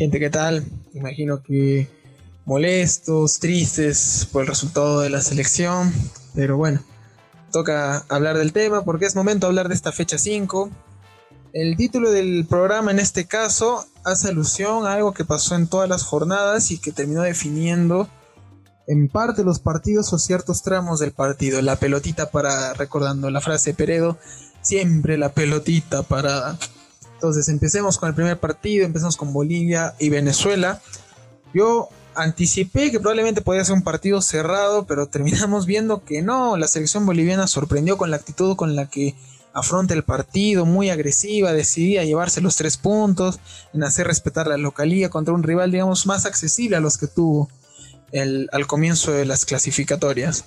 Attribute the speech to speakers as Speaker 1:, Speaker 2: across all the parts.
Speaker 1: Gente, ¿qué tal? Imagino que molestos, tristes por el resultado de la selección, pero bueno, toca hablar del tema porque es momento de hablar de esta fecha 5. El título del programa en este caso hace alusión a algo que pasó en todas las jornadas y que terminó definiendo en parte los partidos o ciertos tramos del partido. La pelotita para, recordando la frase de Peredo, siempre la pelotita para... Entonces empecemos con el primer partido, empezamos con Bolivia y Venezuela. Yo anticipé que probablemente podía ser un partido cerrado, pero terminamos viendo que no, la selección boliviana sorprendió con la actitud con la que afronta el partido, muy agresiva, decidía llevarse los tres puntos, en hacer respetar la localía contra un rival, digamos, más accesible a los que tuvo al comienzo de las clasificatorias.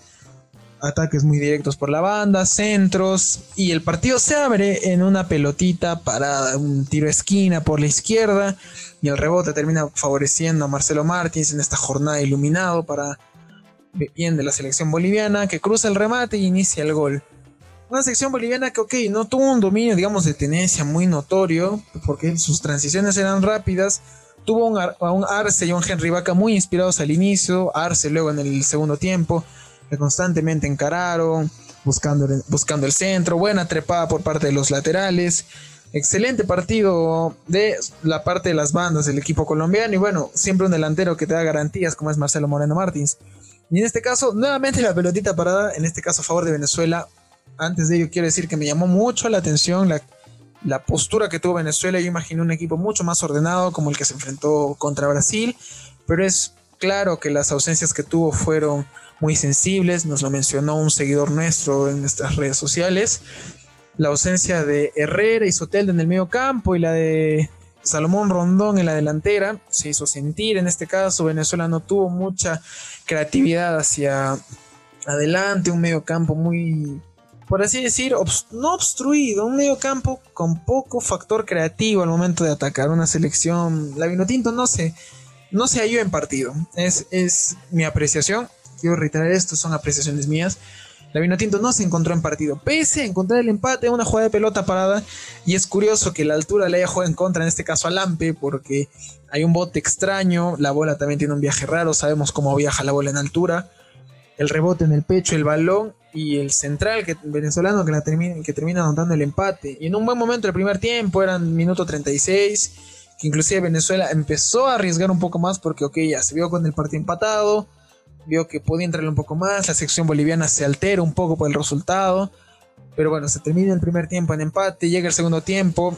Speaker 1: Ataques muy directos por la banda, centros, y el partido se abre en una pelotita para un tiro esquina por la izquierda, y el rebote termina favoreciendo a Marcelo Martins en esta jornada iluminado para bien de la selección boliviana, que cruza el remate y inicia el gol. Una selección boliviana que, ok, no tuvo un dominio, digamos, de tenencia muy notorio, porque sus transiciones eran rápidas, Tuvo un, a un Arce y un Henry Vaca muy inspirados al inicio, Arce luego en el segundo tiempo, que constantemente encararon, buscando, buscando el centro, buena trepada por parte de los laterales, excelente partido de la parte de las bandas del equipo colombiano y bueno, siempre un delantero que te da garantías como es Marcelo Moreno Martins. Y en este caso, nuevamente la pelotita parada, en este caso a favor de Venezuela. Antes de ello quiero decir que me llamó mucho la atención la la postura que tuvo Venezuela, yo imaginé un equipo mucho más ordenado como el que se enfrentó contra Brasil, pero es claro que las ausencias que tuvo fueron muy sensibles, nos lo mencionó un seguidor nuestro en nuestras redes sociales. La ausencia de Herrera y Soteldo en el medio campo y la de Salomón Rondón en la delantera se hizo sentir. En este caso, Venezuela no tuvo mucha creatividad hacia adelante, un medio campo muy por así decir, no obstruido, un medio campo con poco factor creativo al momento de atacar una selección. La Vinotinto no se, no se halló en partido. Es, es mi apreciación. Quiero reiterar esto, son apreciaciones mías. La Vinotinto no se encontró en partido. Pese a encontrar el empate, una jugada de pelota parada. Y es curioso que la altura le haya jugado en contra, en este caso a Lampe, porque hay un bote extraño. La bola también tiene un viaje raro. Sabemos cómo viaja la bola en altura. El rebote en el pecho, el balón y el central que, venezolano que, termina, que termina anotando el empate. Y en un buen momento el primer tiempo, eran minuto 36, que inclusive Venezuela empezó a arriesgar un poco más porque, ok, ya se vio con el partido empatado, vio que podía entrarle un poco más, la sección boliviana se altera un poco por el resultado, pero bueno, se termina el primer tiempo en empate, llega el segundo tiempo,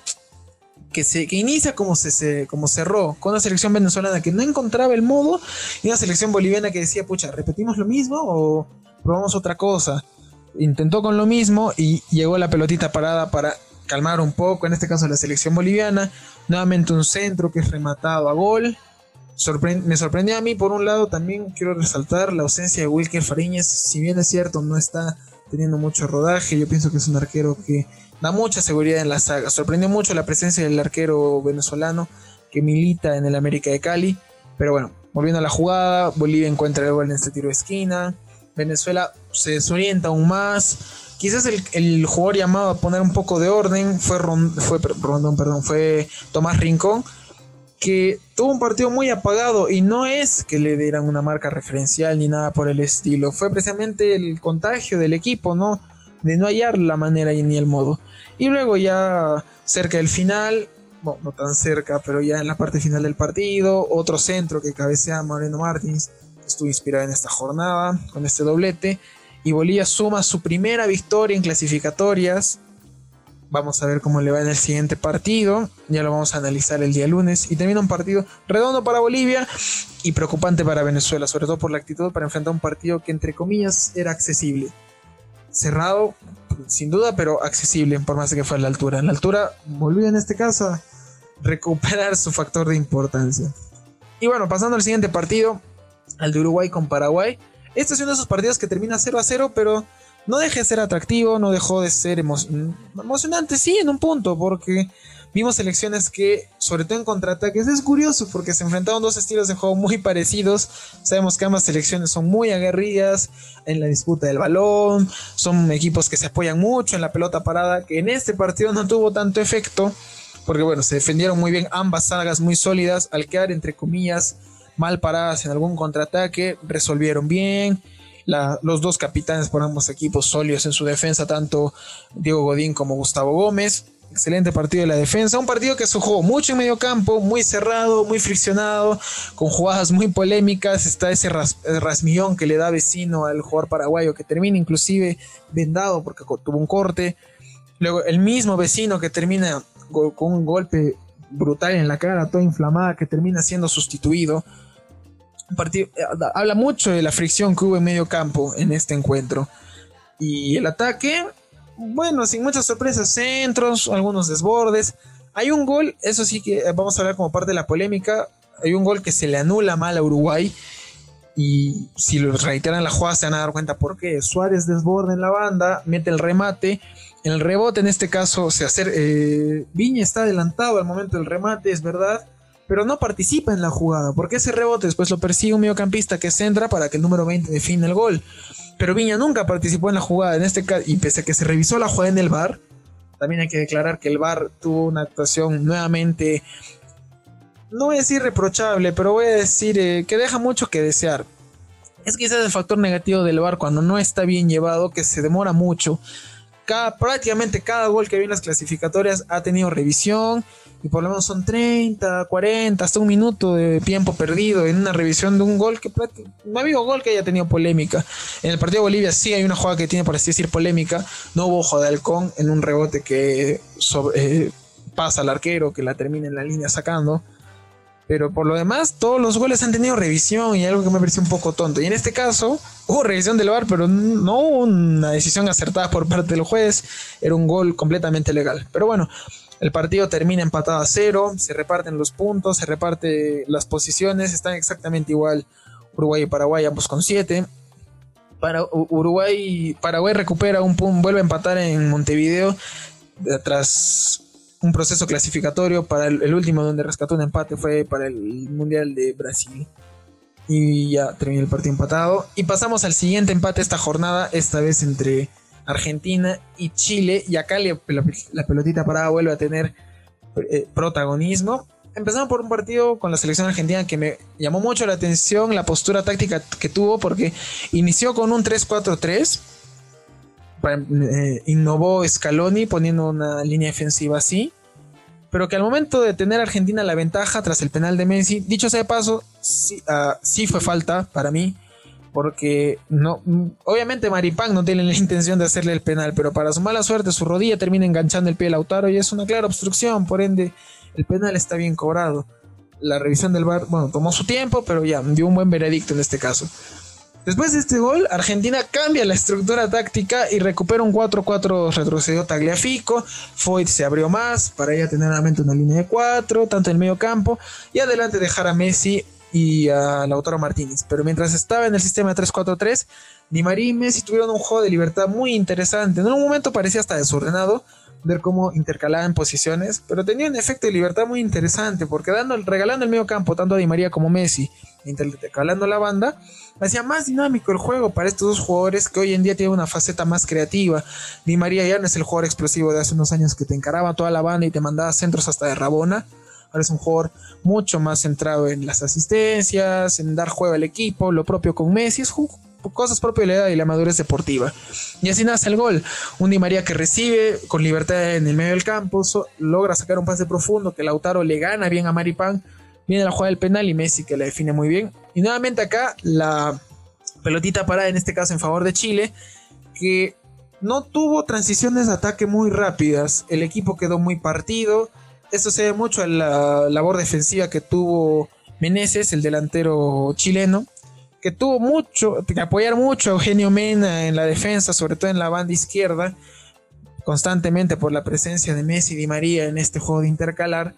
Speaker 1: que, se, que inicia como, se, como cerró, con una selección venezolana que no encontraba el modo y una selección boliviana que decía, pucha, ¿repetimos lo mismo o probamos otra cosa. Intentó con lo mismo y llegó la pelotita parada para calmar un poco, en este caso la selección boliviana. Nuevamente un centro que es rematado a gol. Me sorprendió a mí, por un lado, también quiero resaltar la ausencia de Wilker Fariñez. Si bien es cierto, no está teniendo mucho rodaje, yo pienso que es un arquero que da mucha seguridad en la saga. Sorprendió mucho la presencia del arquero venezolano que milita en el América de Cali. Pero bueno, volviendo a la jugada, Bolivia encuentra el gol en este tiro de esquina. Venezuela se desorienta aún más. Quizás el, jugador llamado a poner un poco de orden fue, fue, Rondón, perdón, fue Tomás Rincón, que tuvo un partido muy apagado y no es que le dieran una marca referencial ni nada por el estilo. Fue precisamente el contagio del equipo, ¿no? De no hallar la manera ni el modo. Y luego ya cerca del final, bueno, no tan cerca, pero ya en la parte final del partido, otro centro que cabecea Moreno Martins estuvo inspirada en esta jornada con este doblete. Y Bolivia suma su primera victoria en clasificatorias. Vamos a ver cómo le va en el siguiente partido. Ya lo vamos a analizar el día lunes. Y termina un partido redondo para Bolivia y preocupante para Venezuela, sobre todo por la actitud para enfrentar un partido que entre comillas era accesible. Cerrado, sin duda, pero accesible, por más que fue a la altura. En la altura, Bolivia en este caso a recuperar su factor de importancia. Y bueno, pasando al siguiente partido, al de Uruguay con Paraguay. Este es uno de esos partidos que termina 0 a 0, pero no deja de ser atractivo, no dejó de ser emocionante, sí, en un punto, porque vimos selecciones que, sobre todo en contraataques, es curioso porque se enfrentaron dos estilos de juego muy parecidos. Sabemos que ambas selecciones son muy aguerridas en la disputa del balón, son equipos que se apoyan mucho en la pelota parada, que en este partido no tuvo tanto efecto porque bueno, se defendieron muy bien ambas sagas muy sólidas, al quedar entre comillas mal paradas en algún contraataque, resolvieron bien. Los dos capitanes por ambos equipos sólidos en su defensa, tanto Diego Godín como Gustavo Gómez. Excelente partido de la defensa. Un partido que se jugó mucho en medio campo, muy cerrado, muy friccionado, con jugadas muy polémicas. Está ese rasmillón que le da vecino al jugador paraguayo que termina inclusive vendado porque tuvo un corte. Luego el mismo vecino que termina con un golpe brutal en la cara, toda inflamada, que termina siendo sustituido. Eh, habla mucho de la fricción que hubo en medio campo en este encuentro. Y el ataque, bueno, sin muchas sorpresas, centros, algunos desbordes. Hay un gol, eso sí que vamos a hablar como parte de la polémica. Hay un gol que se le anula mal a Uruguay. Y si lo reiteran la jugada se van a dar cuenta por qué. Suárez desborda en la banda, mete el remate. El rebote, en este caso, se hace, eh, Viña está adelantado al momento del remate, es verdad. Pero no participa en la jugada. Porque ese rebote después lo persigue un mediocampista que centra para que el número 20 define el gol. Pero Viña nunca participó en la jugada. En este caso, y pese a que se revisó la jugada en el bar, también hay que declarar que el bar tuvo una actuación nuevamente no voy a decir reprochable, pero voy a decir eh, que deja mucho que desear. Es quizás el factor negativo del bar cuando no está bien llevado, que se demora mucho. Cada, prácticamente cada gol que vi en las clasificatorias ha tenido revisión y por lo menos son 30, 40, hasta un minuto de tiempo perdido en una revisión de un gol que no ha habido gol que haya tenido polémica. En el partido de Bolivia sí hay una jugada que tiene, por así decir, polémica. No hubo ojo de halcón en un rebote que eh, pasa al arquero, que la termina en la línea sacando. Pero por lo demás, todos los goles han tenido revisión y algo que me pareció un poco tonto. Y en este caso, hubo revisión del VAR, pero no una decisión acertada por parte del juez. Era un gol completamente legal. Pero bueno, el partido termina empatado a cero. Se reparten los puntos, se reparten las posiciones. Están exactamente igual Uruguay y Paraguay, ambos con siete. Para Uruguay, Paraguay recupera un punto, vuelve a empatar en Montevideo tras un proceso clasificatorio para el, último donde rescató un empate fue para el Mundial de Brasil. Y ya terminó el partido empatado. Y pasamos al siguiente empate esta jornada, esta vez entre Argentina y Chile. Y acá la, pelotita parada vuelve a tener eh, protagonismo. Empezamos por un partido con la selección argentina que me llamó mucho la atención la postura táctica que tuvo porque inició con un 3-4-3 eh, innovó Scaloni poniendo una línea defensiva así. Pero que al momento de tener Argentina la ventaja tras el penal de Messi, dicho sea de paso, sí, ah, fue falta para mí. Porque no, obviamente Maripán no tiene la intención de hacerle el penal, pero para su mala suerte su rodilla termina enganchando el pie de Lautaro y es una clara obstrucción, por ende el penal está bien cobrado. La revisión del VAR, bueno, tomó su tiempo, pero ya dio un buen veredicto en este caso. Después de este gol, Argentina cambia la estructura táctica y recupera un 4-4 retrocedió Tagliafico. Foyt se abrió más para ya tener nuevamente una línea de 4, tanto en el medio campo, y adelante dejar a Messi y a Lautaro Martínez. Pero mientras estaba en el sistema 3-4-3, Di María y Messi tuvieron un juego de libertad muy interesante. En un momento parecía hasta desordenado, ver cómo intercalaban posiciones, pero tenía un efecto de libertad muy interesante, porque dando, regalando el medio campo tanto a Di María como Messi, intercalando la banda, hacía más dinámico el juego para estos dos jugadores que hoy en día tienen una faceta más creativa. Di María ya no es el jugador explosivo de hace unos años que te encaraba toda la banda y te mandaba centros hasta de Rabona. Es un jugador mucho más centrado en las asistencias, en dar juego al equipo, lo propio con Messi. Es cosas propias de la edad y la madurez deportiva. Y así nace el gol. Un Di María que recibe con libertad en el medio del campo, logra sacar un pase profundo que Lautaro le gana bien a Maripán. Viene la jugada del penal y Messi que la define muy bien. Y nuevamente acá la pelotita parada en este caso en favor de Chile, que no tuvo transiciones de ataque muy rápidas. El equipo quedó muy partido. Esto se debe mucho a la labor defensiva que tuvo Meneses, el delantero chileno que tuvo mucho, que apoyar mucho a Eugenio Mena en la defensa, sobre todo en la banda izquierda, constantemente por la presencia de Messi y Di María en este juego de intercalar,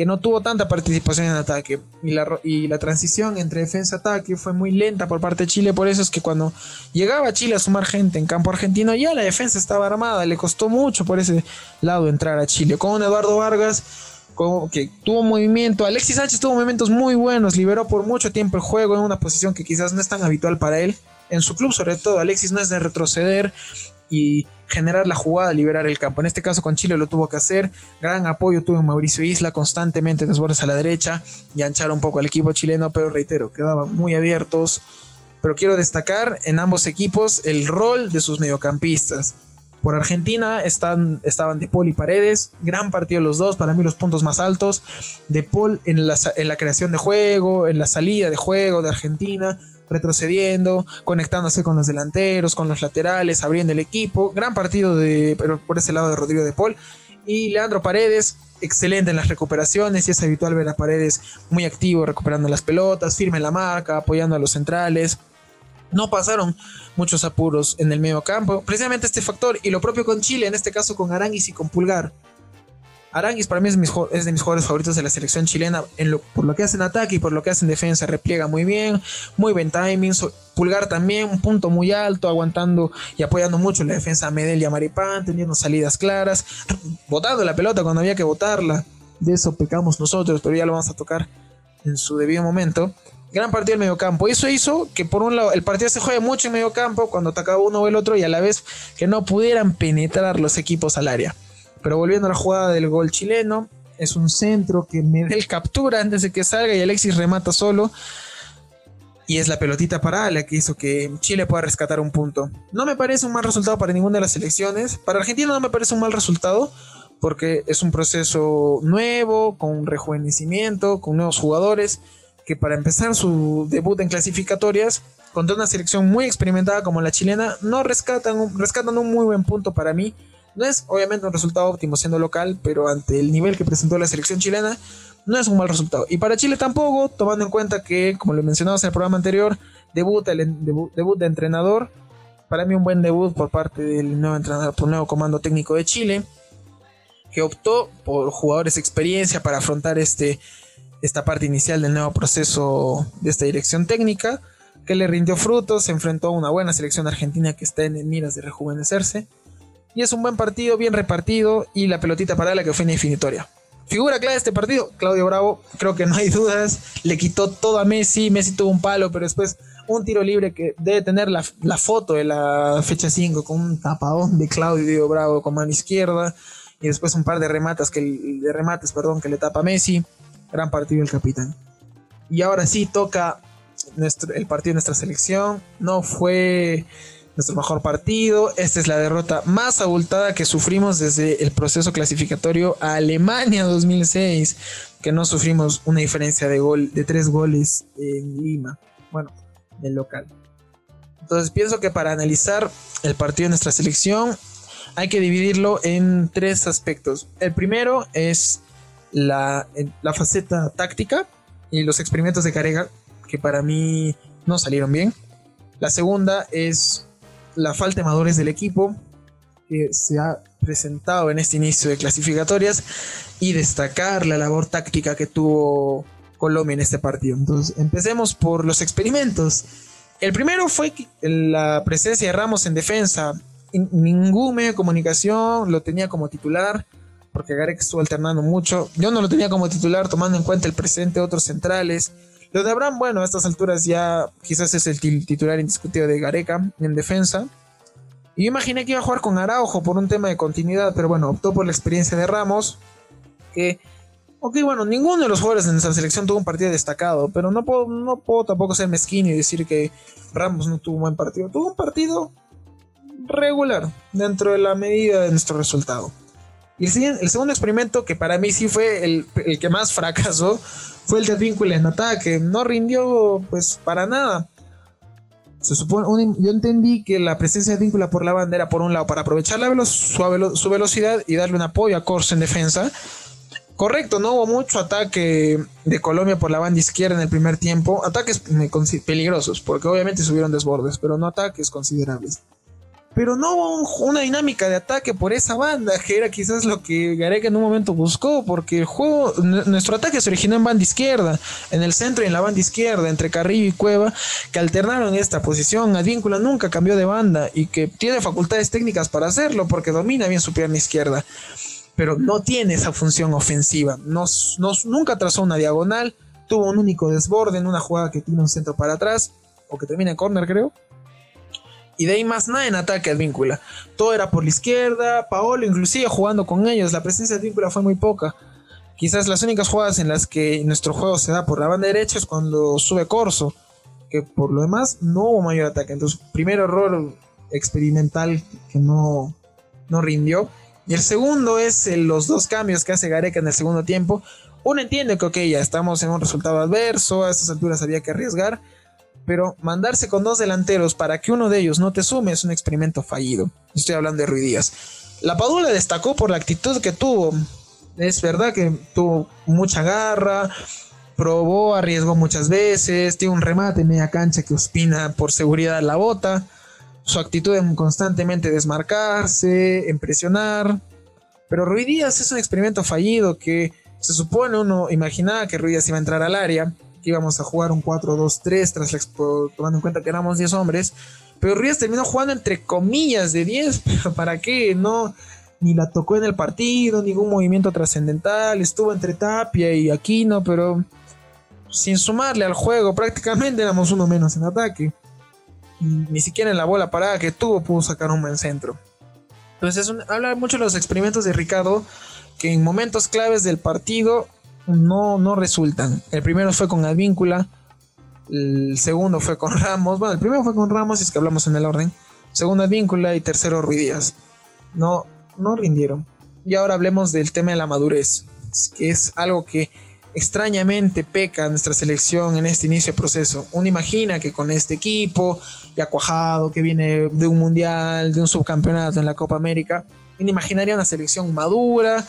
Speaker 1: que no tuvo tanta participación en ataque. Y la, y la transición entre defensa-ataque fue muy lenta por parte de Chile, por eso es que cuando llegaba Chile a sumar gente en campo argentino, ya la defensa estaba armada, le costó mucho por ese lado entrar a Chile. Con Eduardo Vargas que tuvo movimiento. Alexis Sánchez tuvo movimientos muy buenos, liberó por mucho tiempo el juego en una posición que quizás no es tan habitual para él. En su club, sobre todo, Alexis no es de retroceder y generar la jugada, liberar el campo. En este caso con Chile lo tuvo que hacer. Gran apoyo tuvo Mauricio Isla, constantemente desbordes a la derecha y anchar un poco al equipo chileno, pero reitero, quedaban muy abiertos. Pero quiero destacar en ambos equipos el rol de sus mediocampistas. Por Argentina están, estaban De Paul y Paredes, gran partido los dos, para mí los puntos más altos. De Paul en la, en la creación de juego, en la salida de juego de Argentina, retrocediendo, conectándose con los delanteros, con los laterales, abriendo el equipo. Gran partido de, pero por ese lado de Rodrigo de Paul. Y Leandro Paredes, excelente en las recuperaciones y es habitual ver a Paredes muy activo recuperando las pelotas, firme en la marca, apoyando a los centrales no pasaron muchos apuros en el medio campo. Precisamente este factor, y lo propio con Chile, en este caso con Aranguis y con Pulgar. Aranguis para mí es, de mis jugadores favoritos de la selección chilena por lo que hace en ataque y por lo que hace en defensa. Repliega muy bien, muy buen timing. Pulgar también, un punto muy alto, aguantando y apoyando mucho la defensa a Medel y a Maripán, teniendo salidas claras, botando la pelota cuando había que botarla. De eso pecamos nosotros, pero ya lo vamos a tocar en su debido momento gran partido del mediocampo. Eso hizo que por un lado el partido se juegue mucho en mediocampo cuando atacaba uno o el otro y a la vez que no pudieran penetrar los equipos al área. Pero volviendo a la jugada del gol chileno, es un centro que Medel captura antes de que salga y Alexis remata solo. Y es la pelotita para la que hizo que Chile pueda rescatar un punto. No me parece un mal resultado para ninguna de las selecciones. Para Argentina no me parece un mal resultado porque es un proceso nuevo, con rejuvenecimiento, con nuevos jugadores que para empezar su debut en clasificatorias contra una selección muy experimentada como la chilena, no rescatan, rescatan un muy buen punto para mí. No es obviamente un resultado óptimo siendo local, pero ante el nivel que presentó la selección chilena, no es un mal resultado. Y para Chile tampoco, tomando en cuenta que, como lo mencionamos en el programa anterior, debut, el debut, de entrenador. Para mí un buen debut por parte del nuevo entrenador, por el nuevo comando técnico de Chile, que optó por jugadores de experiencia para afrontar este esta parte inicial del nuevo proceso de esta dirección técnica, que le rindió frutos, se enfrentó a una buena selección argentina que está en miras de rejuvenecerse. Y es un buen partido, bien repartido, y la pelotita para la que fue infinitoria. Figura clave de este partido, Claudio Bravo, creo que no hay dudas, le quitó todo a Messi, Messi tuvo un palo, pero después un tiro libre que debe tener la, la foto de la fecha 5 con un tapadón de Claudio Bravo con mano izquierda, y después un par de remates que, de remates, perdón, que le tapa a Messi. Gran partido el capitán. Y ahora sí toca nuestro, el partido de nuestra selección. No fue nuestro mejor partido. Esta es la derrota más abultada que sufrimos desde el proceso clasificatorio a Alemania 2006, que no sufrimos una diferencia de gol de tres goles en Lima. Bueno, del local. Entonces pienso que para analizar el partido de nuestra selección hay que dividirlo en tres aspectos. El primero es la, la faceta táctica y los experimentos de Carega, que para mí no salieron bien. La segunda es la falta de madurez del equipo, que se ha presentado en este inicio de clasificatorias, y destacar la labor táctica que tuvo Colombia en este partido. Entonces, empecemos por los experimentos. El primero fue la presencia de Ramos en defensa. Ningún medio de comunicación lo tenía como titular porque Garek estuvo alternando mucho. Yo no lo tenía como titular, tomando en cuenta el presente de otros centrales. Lo de Abraham, bueno, a estas alturas ya quizás es el titular indiscutido de Gareca en defensa. Y yo imaginé que iba a jugar con Araujo por un tema de continuidad, pero bueno, optó por la experiencia de Ramos. Que, ok, bueno, ninguno de los jugadores de nuestra selección tuvo un partido destacado, pero no puedo, no puedo tampoco ser mezquino y decir que Ramos no tuvo un buen partido. Tuvo un partido regular dentro de la medida de nuestro resultado. Y el, segundo experimento, que para mí sí fue el, que más fracasó, fue el de Advíncula en ataque. No rindió, pues, para nada. Se supone, yo entendí que la presencia de Advíncula por la banda era, por un lado, para aprovechar la su, velocidad y darle un apoyo a Corso en defensa. Correcto, no hubo mucho ataque de Colombia por la banda izquierda en el primer tiempo. Ataques peligrosos, porque obviamente subieron desbordes, pero no ataques considerables pero no hubo una dinámica de ataque por esa banda, que era quizás lo que Gareca en un momento buscó, porque el juego, nuestro ataque se originó en banda izquierda, en el centro y en la banda izquierda, entre Carrillo y Cueva, que alternaron esta posición. Advíncula nunca cambió de banda y que tiene facultades técnicas para hacerlo, porque domina bien su pierna izquierda, pero no tiene esa función ofensiva, nos, nunca trazó una diagonal, tuvo un único desborde en una jugada que tiene un centro para atrás, o que termina en corner, creo y de ahí más nada en ataque Advíncula. Todo era por la izquierda, Paolo inclusive jugando con ellos, la presencia de Advíncula fue muy poca. Quizás las únicas jugadas en las que nuestro juego se da por la banda derecha es cuando sube Corso, que por lo demás no hubo mayor ataque. Entonces, primer error experimental que no, no rindió. Y el segundo es los dos cambios que hace Gareca en el segundo tiempo. Uno entiende que, ok, ya estamos en un resultado adverso, a estas alturas había que arriesgar, pero mandarse con dos delanteros para que uno de ellos no te sume es un experimento fallido. Estoy hablando de Rui Díaz. La Padula destacó por la actitud que tuvo. Es verdad que tuvo mucha garra, probó, arriesgó muchas veces, tiene un remate media cancha que Ospina por seguridad la bota su actitud en constantemente desmarcarse, en presionar. Pero Ruiz Díaz es un experimento fallido que se supone uno imaginaba que Ruiz Díaz iba a entrar al área, que íbamos a jugar un 4-2-3 tras tomando en cuenta que éramos 10 hombres. Pero Ruiz terminó jugando entre comillas de 10, pero ¿para qué? No, ni la tocó en el partido, ningún movimiento trascendental, estuvo entre Tapia y Aquino, pero sin sumarle al juego, prácticamente éramos uno menos en ataque ni siquiera en la bola parada que tuvo pudo sacar un buen centro. Entonces habla mucho de los experimentos de Ricardo que en momentos claves del partido no, no resultan. El primero fue con Advíncula, el segundo fue con Ramos, bueno, el primero fue con Ramos, es que hablamos en el orden, segundo Advíncula y tercero Ruidías. No, no rindieron. Y ahora hablemos del tema de la madurez, que es algo que extrañamente peca nuestra selección en este inicio de proceso. Uno imagina que con este equipo ya cuajado, que viene de un mundial, de un subcampeonato en la Copa América, uno imaginaría una selección madura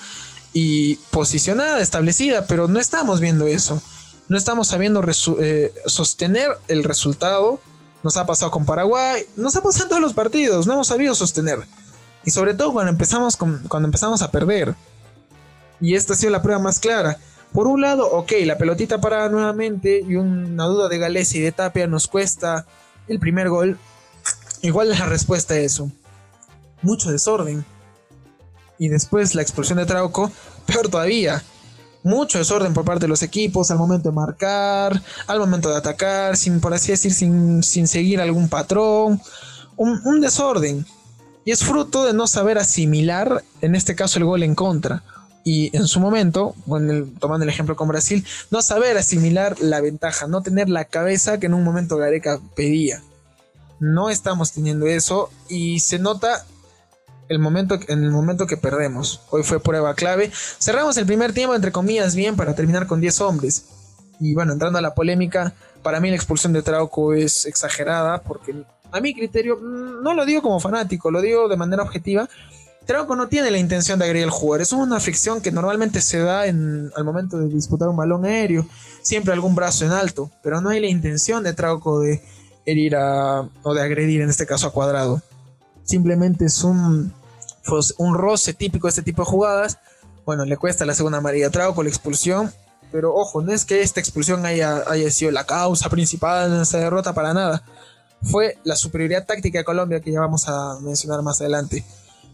Speaker 1: y posicionada, establecida, pero no estamos viendo eso. No estamos sabiendo eh, sostener el resultado. Nos ha pasado con Paraguay, nos ha pasado en todos los partidos, no hemos sabido sostener. Y sobre todo cuando empezamos, cuando empezamos a perder. Y esta ha sido la prueba más clara por un lado, ok, la pelotita parada nuevamente y una duda de Gales y de Tapia nos cuesta el primer gol. Igual es la respuesta a eso. Mucho desorden. Y después la expulsión de Trauco, peor todavía. Mucho desorden por parte de los equipos al momento de marcar, al momento de atacar, sin, por así decir, sin, seguir algún patrón. un desorden. Y es fruto de no saber asimilar, en este caso, el gol en contra y en su momento, tomando el ejemplo con Brasil, no saber asimilar la ventaja, no tener la cabeza que en un momento Gareca pedía. No estamos teniendo eso y se nota el momento, en el momento que perdemos. Hoy fue prueba clave. Cerramos el primer tiempo, entre comillas, bien para terminar con 10 hombres. Y bueno, entrando a la polémica, para mí la expulsión de Trauco es exagerada porque a mi criterio, mm, no lo digo como fanático, lo digo de manera objetiva Trauco no tiene la intención de agredir al jugador. Es una fricción que normalmente se da en, al momento de disputar un balón aéreo. Siempre algún brazo en alto. Pero no hay la intención de Trauco de herir a, o de agredir, en este caso a Cuadrado. Simplemente es un, pues, un roce típico de este tipo de jugadas. Bueno, le cuesta la segunda amarilla a Trauco, la expulsión. Pero ojo, no es que esta expulsión haya, sido la causa principal de esta derrota para nada. Fue la superioridad táctica de Colombia que ya vamos a mencionar más adelante.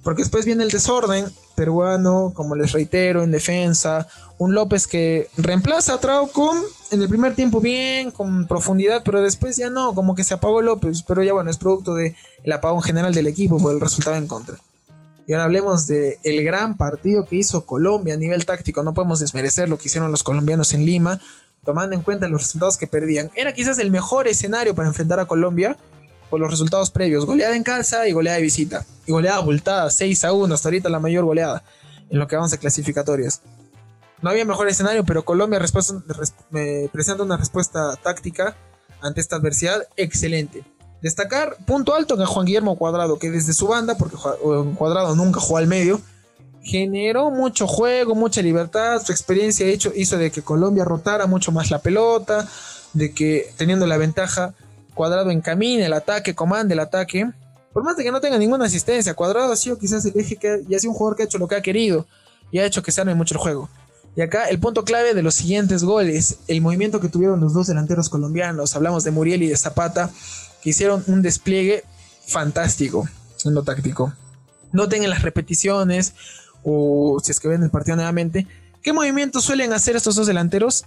Speaker 1: Porque después viene el desorden peruano, como les reitero, en defensa. Un López que reemplaza a Trauco en el primer tiempo bien, con profundidad, pero después ya no, como que se apagó López. Pero ya bueno, es producto del apagón general del equipo por el resultado en contra. Y ahora hablemos del el gran partido que hizo Colombia a nivel táctico. No podemos desmerecer lo que hicieron los colombianos en Lima, tomando en cuenta los resultados que perdían. Era quizás el mejor escenario para enfrentar a Colombia, por los resultados previos. Goleada en casa y goleada de visita. Y goleada abultada, 6 a 1, hasta ahorita la mayor goleada en lo que vamos a clasificatorias. No había mejor escenario, pero Colombia presenta una respuesta táctica ante esta adversidad excelente. Destacar punto alto en Juan Guillermo Cuadrado, que desde su banda, porque Cuadrado nunca jugó al medio, generó mucho juego, mucha libertad. Su experiencia hecho, hizo de que Colombia rotara mucho más la pelota, de que teniendo la ventaja Cuadrado encamine el ataque, comande el ataque. Por más de que no tenga ninguna asistencia, Cuadrado ha sido quizás el eje que y ha sido un jugador que ha hecho lo que ha querido y ha hecho que se arme mucho el juego. Y acá el punto clave de los siguientes goles, el movimiento que tuvieron los dos delanteros colombianos, hablamos de Muriel y de Zapata, que hicieron un despliegue fantástico en lo táctico. Noten en las repeticiones o si es que ven el partido nuevamente, ¿qué movimientos suelen hacer estos dos delanteros?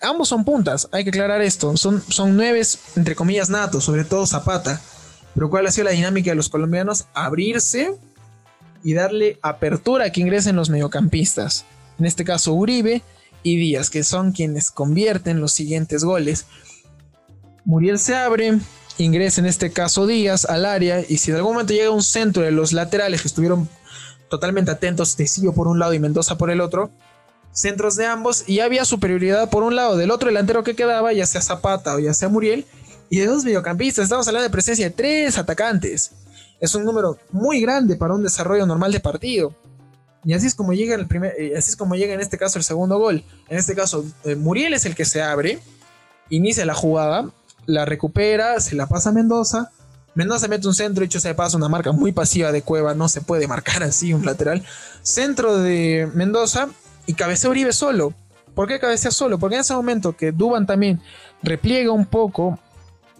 Speaker 1: ambos son puntas, hay que aclarar esto. Son, son nueves, entre comillas, natos, sobre todo Zapata. Pero ¿cuál ha sido la dinámica de los colombianos? Abrirse y darle apertura a que ingresen los mediocampistas. En este caso Uribe y Díaz, que son quienes convierten los siguientes goles. Muriel se abre, ingresa en este caso Díaz al área y si en algún momento llega un centro de los laterales que estuvieron totalmente atentos, Tecillo por un lado y Mendoza por el otro, centros de ambos y había superioridad por un lado del otro delantero que quedaba, ya sea Zapata o ya sea Muriel, y de dos mediocampistas. Estamos hablando de presencia de tres atacantes. Es un número muy grande para un desarrollo normal de partido. Y así es como llega el primer, eh, así es como llega en este caso el segundo gol. En este caso, eh, Muriel es el que se abre, inicia la jugada, la recupera, se la pasa a Mendoza. Mendoza mete un centro, hecho se pasa una marca muy pasiva de Cueva, no se puede marcar así un lateral. Centro de Mendoza y cabecea Uribe solo. ¿Por qué cabecea solo? Porque en ese momento que Duban también repliega un poco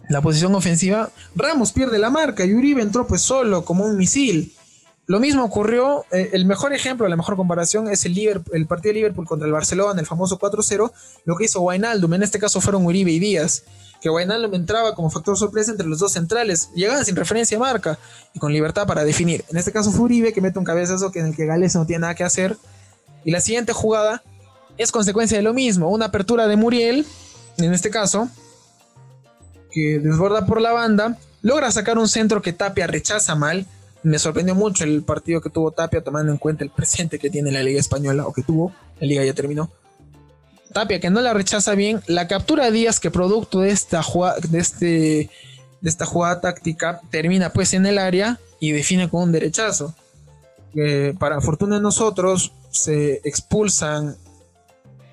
Speaker 1: la posición ofensiva, Ramos pierde la marca y Uribe entró pues solo como un misil. Lo mismo ocurrió, eh, el mejor ejemplo, la mejor comparación es el, el partido de Liverpool contra el Barcelona, el famoso 4-0, lo que hizo Wijnaldum, en este caso fueron Uribe y Díaz, que Wijnaldum entraba como factor sorpresa entre los dos centrales, llegaba sin referencia a marca y con libertad para definir. En este caso fue Uribe que mete un cabezazo que en el que Gales no tiene nada que hacer. Y la siguiente jugada es consecuencia de lo mismo, una apertura de Muriel, en este caso, que desborda por la banda, logra sacar un centro que Tapia rechaza mal. Me sorprendió mucho el partido que tuvo Tapia, tomando en cuenta el presente que tiene la Liga Española, o que tuvo, la Liga ya terminó. Tapia, que no la rechaza bien, la captura de Díaz, que producto de esta, jugada, de, este, de esta jugada táctica, termina pues en el área y define con un derechazo. para fortuna de nosotros, se expulsan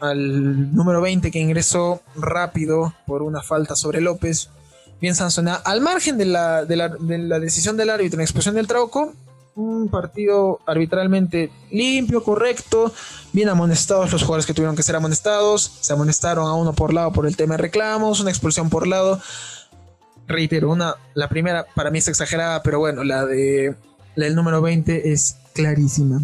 Speaker 1: al número 20 que ingresó rápido por una falta sobre López, bien sancionada. Al margen de la, de la, decisión del árbitro en la expulsión del Trauco, un partido arbitralmente limpio, correcto, bien amonestados los jugadores que tuvieron que ser amonestados, se amonestaron a uno por lado por el tema de reclamos, una expulsión por lado. Reitero, una, la primera para mí es exagerada, pero bueno, la de la del número 20 es clarísima.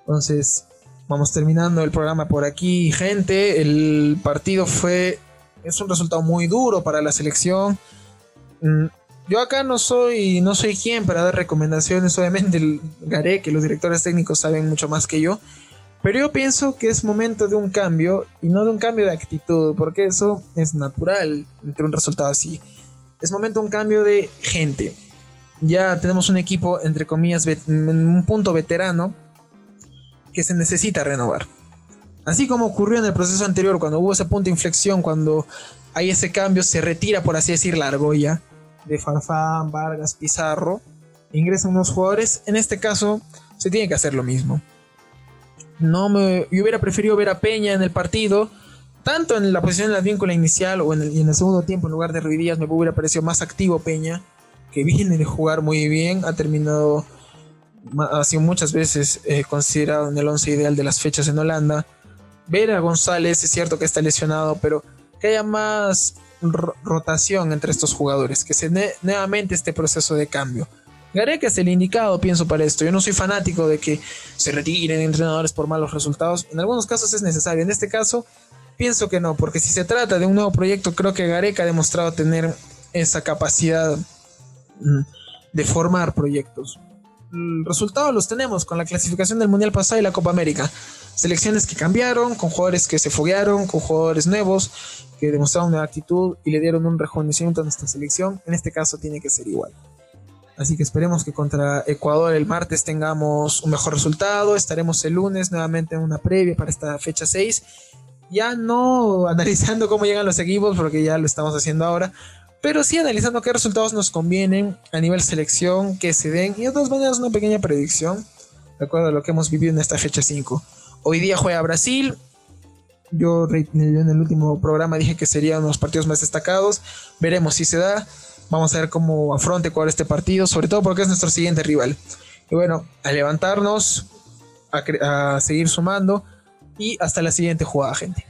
Speaker 1: Entonces, Vamos terminando el programa por aquí, gente. El partido fue. Es un resultado muy duro para la selección. Yo acá no soy, no soy quien para dar recomendaciones. Obviamente, el Garé, que los directores técnicos saben mucho más que yo. Pero yo pienso que es momento de un cambio y no de un cambio de actitud, porque eso es natural entre un resultado así. Es momento de un cambio de gente. Ya tenemos un equipo, entre comillas, en un punto veterano que se necesita renovar. Así como ocurrió en el proceso anterior, cuando hubo ese punto de inflexión, cuando hay ese cambio, se retira, por así decir, la argolla de Farfán, Vargas, Pizarro, ingresan unos jugadores. En este caso, se tiene que hacer lo mismo. No me, yo hubiera preferido ver a Peña en el partido, tanto en la posición de la víncula inicial o en el, segundo tiempo, en lugar de Ruidías, me hubiera parecido más activo Peña, que viene de jugar muy bien, ha terminado ha sido muchas veces eh, considerado en el once ideal de las fechas en Holanda. Ver a González, es cierto que está lesionado, pero que haya más rotación entre estos jugadores, que se nuevamente este proceso de cambio. Gareca es el indicado, pienso, para esto. Yo no soy fanático de que se retiren entrenadores por malos resultados. En algunos casos es necesario. En este caso, pienso que no, porque si se trata de un nuevo proyecto, creo que Gareca ha demostrado tener esa capacidad mm, de formar proyectos resultados los tenemos con la clasificación del Mundial pasado y la Copa América. Selecciones que cambiaron, con jugadores que se foguearon, con jugadores nuevos que demostraron una actitud y le dieron un rejuvenecimiento a nuestra selección. En este caso tiene que ser igual. Así que esperemos que contra Ecuador el martes tengamos un mejor resultado. Estaremos el lunes nuevamente en una previa para esta fecha 6. Ya no analizando cómo llegan los equipos, porque ya lo estamos haciendo ahora, pero sí analizando qué resultados nos convienen a nivel selección, que se den, y de todas maneras una pequeña predicción, de acuerdo a lo que hemos vivido en esta fecha 5. Hoy día juega Brasil, yo, en el último programa dije que serían uno de los partidos más destacados, veremos si se da, vamos a ver cómo afronte Ecuador este partido, sobre todo porque es nuestro siguiente rival. Y bueno, a levantarnos, a seguir sumando, y hasta la siguiente jugada, gente.